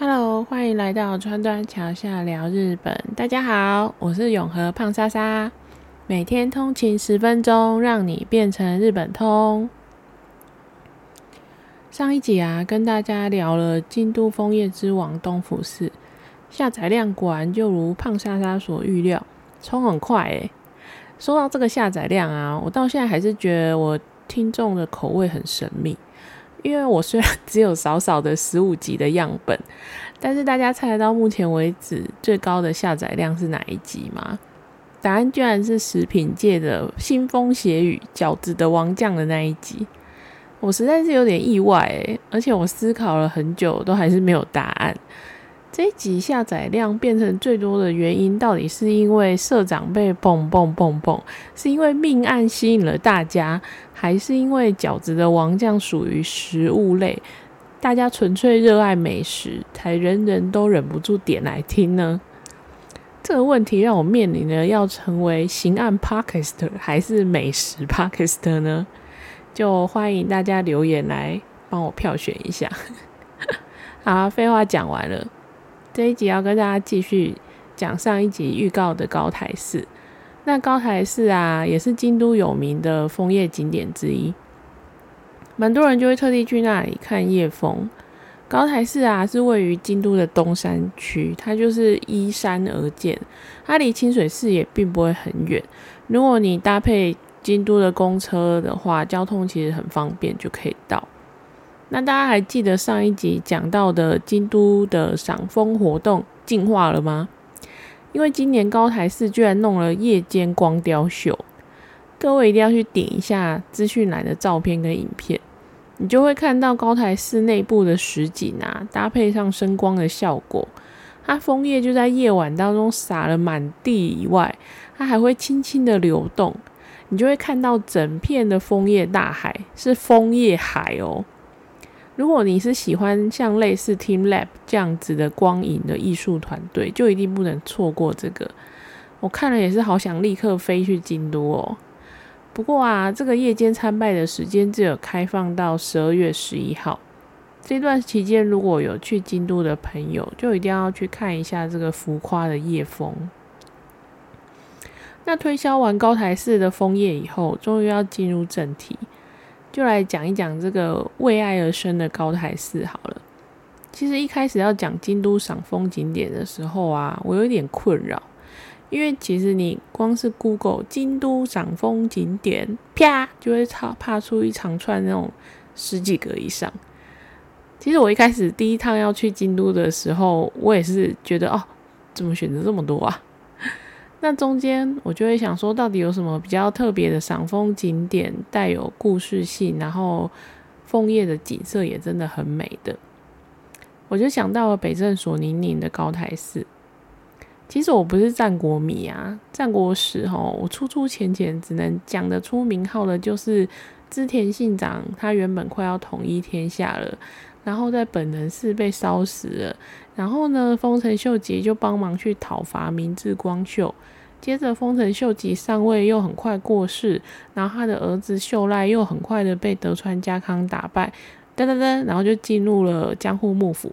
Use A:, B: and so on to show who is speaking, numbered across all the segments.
A: Hello，欢迎来到川端桥下聊日本。大家好，我是永和胖莎莎，每天通勤十分钟，让你变成日本通。上一集啊，跟大家聊了京都枫叶之王东福寺，下载量果然就如胖莎莎所预料，冲很快诶。说到这个下载量啊，我到现在还是觉得我听众的口味很神秘。因为我虽然 只有少少的十五集的样本，但是大家猜得到目前为止最高的下载量是哪一集吗？答案居然是食品界的腥风血雨饺子的王将的那一集，我实在是有点意外，而且我思考了很久，都还是没有答案。这集下载量变成最多的原因，到底是因为社长被蹦蹦蹦蹦，是因为命案吸引了大家，还是因为饺子的王将属于食物类，大家纯粹热爱美食，才人人都忍不住点来听呢？这个问题让我面临了要成为刑案 Parker 还是美食 Parker 呢？就欢迎大家留言来帮我票选一下。好，废话讲完了。这一集要跟大家继续讲上一集预告的高台寺。那高台寺啊，也是京都有名的枫叶景点之一，蛮多人就会特地去那里看叶枫。高台寺啊，是位于京都的东山区，它就是依山而建，它离清水寺也并不会很远。如果你搭配京都的公车的话，交通其实很方便，就可以到。那大家还记得上一集讲到的京都的赏枫活动进化了吗？因为今年高台寺居然弄了夜间光雕秀，各位一定要去点一下资讯栏的照片跟影片，你就会看到高台寺内部的实景啊，搭配上声光的效果，它枫叶就在夜晚当中洒了满地以外，它还会轻轻的流动，你就会看到整片的枫叶大海，是枫叶海哦。如果你是喜欢像类似 Team Lab 这样子的光影的艺术团队，就一定不能错过这个。我看了也是好想立刻飞去京都哦。不过啊，这个夜间参拜的时间只有开放到十二月十一号。这段期间如果有去京都的朋友，就一定要去看一下这个浮夸的夜风。那推销完高台寺的枫叶以后，终于要进入正题。就来讲一讲这个为爱而生的高台寺好了。其实一开始要讲京都赏风景点的时候啊，我有一点困扰，因为其实你光是 Google 京都赏风景点，啪就会差爬出一长串那种十几个以上。其实我一开始第一趟要去京都的时候，我也是觉得哦，怎么选择这么多啊？那中间我就会想说，到底有什么比较特别的赏枫景点，带有故事性，然后枫叶的景色也真的很美的。我就想到了北镇所宁宁的高台寺。其实我不是战国迷啊，战国时候我初出浅浅，只能讲得出名号的，就是织田信长，他原本快要统一天下了，然后在本能寺被烧死了。然后呢，丰臣秀吉就帮忙去讨伐明智光秀。接着，丰臣秀吉上位又很快过世，然后他的儿子秀赖又很快的被德川家康打败，噔噔噔，然后就进入了江户幕府。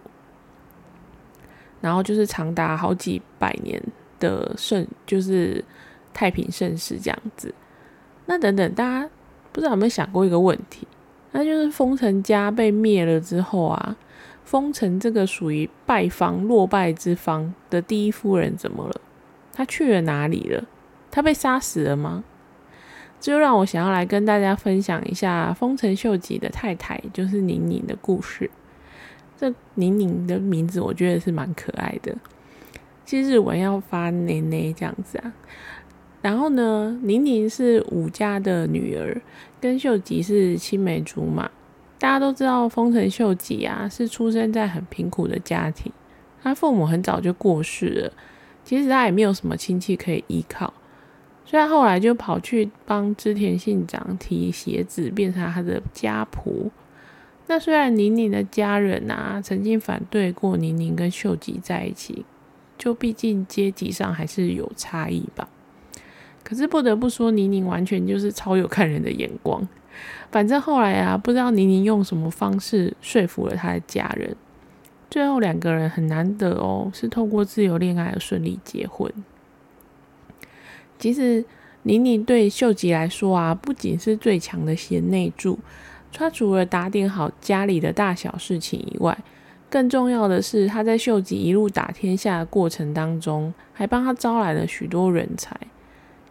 A: 然后就是长达好几百年的盛，就是太平盛世这样子。那等等，大家不知道有没有想过一个问题？那就是丰臣家被灭了之后啊。丰臣这个属于败方落败之方的第一夫人怎么了？她去了哪里了？她被杀死了吗？这就让我想要来跟大家分享一下丰臣秀吉的太太，就是宁宁的故事。这宁宁的名字我觉得是蛮可爱的，其实日文要发奶奶这样子啊。然后呢，宁宁是武家的女儿，跟秀吉是青梅竹马。大家都知道丰臣秀吉啊，是出生在很贫苦的家庭，他父母很早就过世了，其实他也没有什么亲戚可以依靠，所以他后来就跑去帮织田信长提鞋子，变成他的家仆。那虽然宁宁的家人啊曾经反对过宁宁跟秀吉在一起，就毕竟阶级上还是有差异吧。可是不得不说，倪宁完全就是超有看人的眼光。反正后来啊，不知道倪宁用什么方式说服了他的家人，最后两个人很难得哦，是透过自由恋爱而顺利结婚。其实宁宁对秀吉来说啊，不仅是最强的贤内助，他除了打点好家里的大小事情以外，更重要的是他在秀吉一路打天下的过程当中，还帮他招来了许多人才，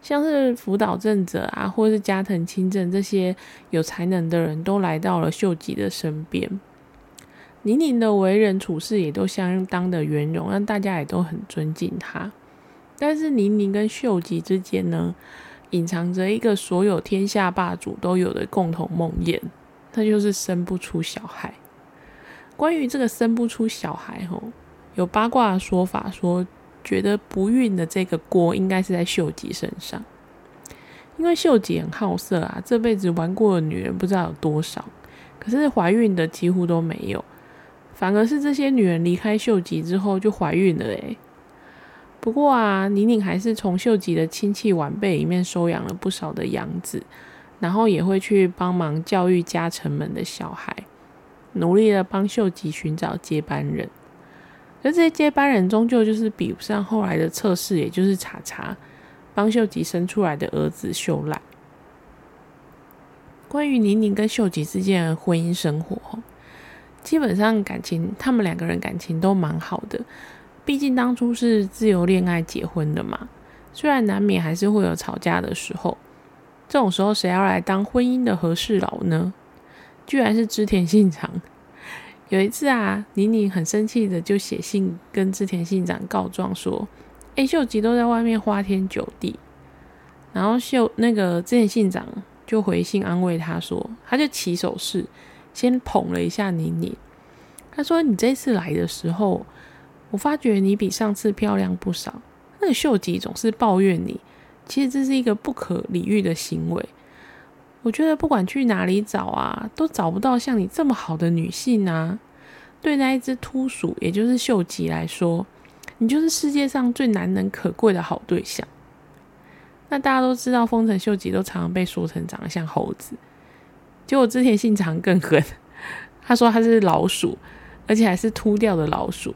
A: 像是福岛正者啊，或是加藤清正这些有才能的人都来到了秀吉的身边。宁宁的为人处事也都相当的圆融，让大家也都很尊敬他。但是宁宁跟秀吉之间呢，隐藏着一个所有天下霸主都有的共同梦魇，那就是生不出小孩。关于这个生不出小孩，吼，有八卦的说法说，觉得不孕的这个锅应该是在秀吉身上，因为秀吉很好色啊，这辈子玩过的女人不知道有多少，可是怀孕的几乎都没有，反而是这些女人离开秀吉之后就怀孕了，诶。不过啊，宁宁还是从秀吉的亲戚晚辈里面收养了不少的养子，然后也会去帮忙教育家臣们的小孩，努力的帮秀吉寻找接班人。而这些接班人终究就是比不上后来的测试，也就是查查帮秀吉生出来的儿子秀赖。关于宁宁跟秀吉之间的婚姻生活，基本上感情，他们两个人感情都蛮好的。毕竟当初是自由恋爱结婚的嘛，虽然难免还是会有吵架的时候，这种时候谁要来当婚姻的和事佬呢？居然是织田信长。有一次啊，妮妮很生气的就写信跟织田信长告状说：“哎，秀吉都在外面花天酒地。”然后秀那个织田信长就回信安慰他说：“他就起手势，先捧了一下妮妮。他说：‘你这次来的时候。’”我发觉你比上次漂亮不少。那个秀吉总是抱怨你，其实这是一个不可理喻的行为。我觉得不管去哪里找啊，都找不到像你这么好的女性啊。对那一只秃鼠，也就是秀吉来说，你就是世界上最难能可贵的好对象。那大家都知道，丰臣秀吉都常常被说成长得像猴子，结果织田信长更狠，他说他是老鼠，而且还是秃掉的老鼠。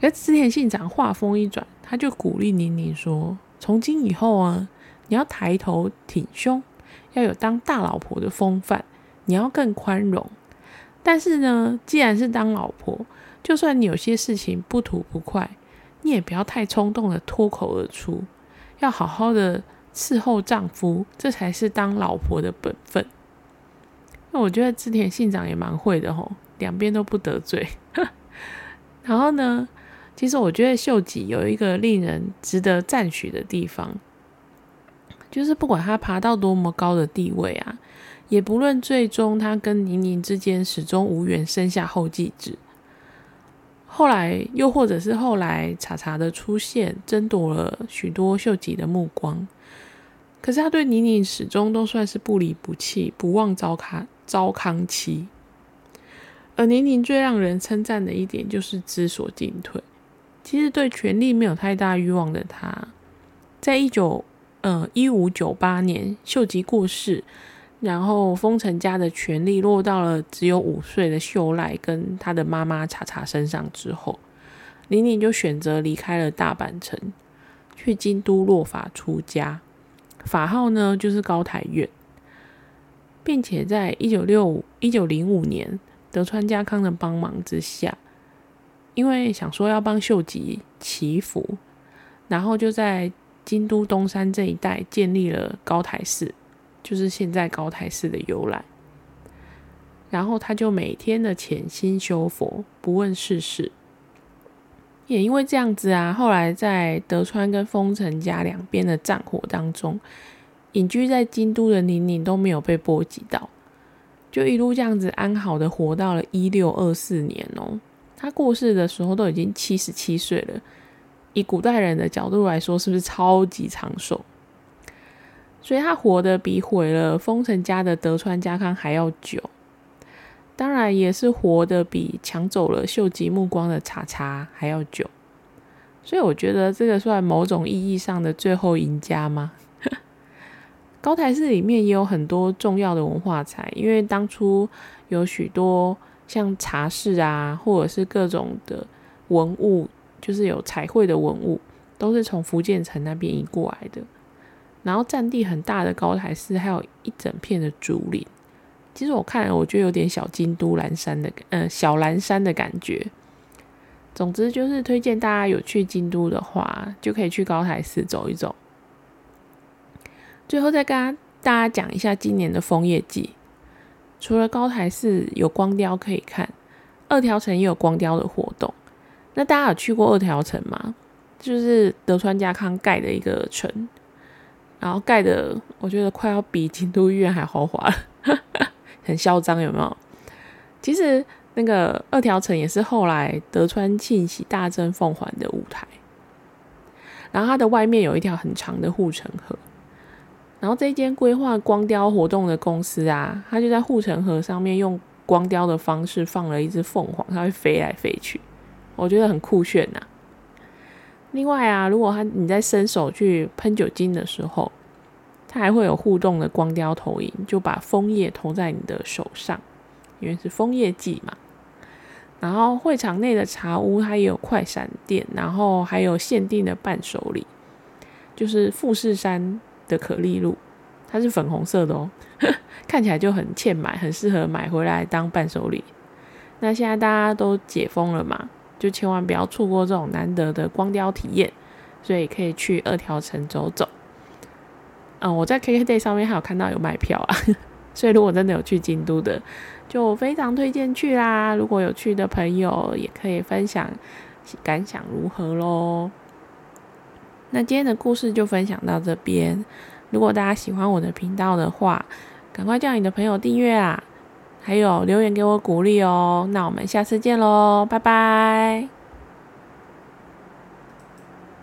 A: 而织田信长话锋一转，他就鼓励宁宁说：“从今以后啊，你要抬头挺胸，要有当大老婆的风范，你要更宽容。但是呢，既然是当老婆，就算你有些事情不吐不快，你也不要太冲动的脱口而出，要好好的伺候丈夫，这才是当老婆的本分。”那我觉得织田信长也蛮会的吼，两边都不得罪。然后呢？其实我觉得秀吉有一个令人值得赞许的地方，就是不管他爬到多么高的地位啊，也不论最终他跟宁宁之间始终无缘生下后继子。后来又或者是后来查查的出现，争夺了许多秀吉的目光。可是他对宁宁始终都算是不离不弃，不忘糟康糟康妻。而宁宁最让人称赞的一点就是知所进退。其实对权力没有太大欲望的他，在一九呃一五九八年秀吉过世，然后丰臣家的权力落到了只有五岁的秀赖跟他的妈妈茶茶身上之后，玲玲就选择离开了大阪城，去京都落法出家，法号呢就是高台院，并且在一九六五一九零五年德川家康的帮忙之下。因为想说要帮秀吉祈福，然后就在京都东山这一带建立了高台寺，就是现在高台寺的由来。然后他就每天的潜心修佛，不问世事。也因为这样子啊，后来在德川跟丰臣家两边的战火当中，隐居在京都的宁宁都没有被波及到，就一路这样子安好的活到了一六二四年哦。他过世的时候都已经七十七岁了，以古代人的角度来说，是不是超级长寿？所以他活得比毁了丰臣家的德川家康还要久，当然也是活得比抢走了秀吉目光的茶茶还要久。所以我觉得这个算某种意义上的最后赢家吗？高台寺里面也有很多重要的文化财，因为当初有许多。像茶室啊，或者是各种的文物，就是有彩绘的文物，都是从福建城那边移过来的。然后占地很大的高台寺，还有一整片的竹林。其实我看了，我觉得有点小京都蓝山的，嗯，小蓝山的感觉。总之就是推荐大家有去京都的话，就可以去高台寺走一走。最后再跟大家讲一下今年的枫叶季。除了高台寺有光雕可以看，二条城也有光雕的活动。那大家有去过二条城吗？就是德川家康盖的一个城，然后盖的我觉得快要比京都御苑还豪华了，很嚣张，有没有？其实那个二条城也是后来德川庆喜大政奉还的舞台，然后它的外面有一条很长的护城河。然后这间规划光雕活动的公司啊，它就在护城河上面用光雕的方式放了一只凤凰，它会飞来飞去，我觉得很酷炫呐。另外啊，如果它你在伸手去喷酒精的时候，它还会有互动的光雕投影，就把枫叶投在你的手上，因为是枫叶季嘛。然后会场内的茶屋它也有快闪店，然后还有限定的伴手礼，就是富士山。的可丽露，它是粉红色的哦，看起来就很欠买，很适合买回来当伴手礼。那现在大家都解封了嘛，就千万不要错过这种难得的光雕体验，所以可以去二条城走走。嗯，我在 KKday 上面还有看到有卖票啊，所以如果真的有去京都的，就非常推荐去啦。如果有去的朋友，也可以分享感想如何喽。那今天的故事就分享到这边。如果大家喜欢我的频道的话，赶快叫你的朋友订阅啊！还有留言给我鼓励哦。那我们下次见喽，拜拜。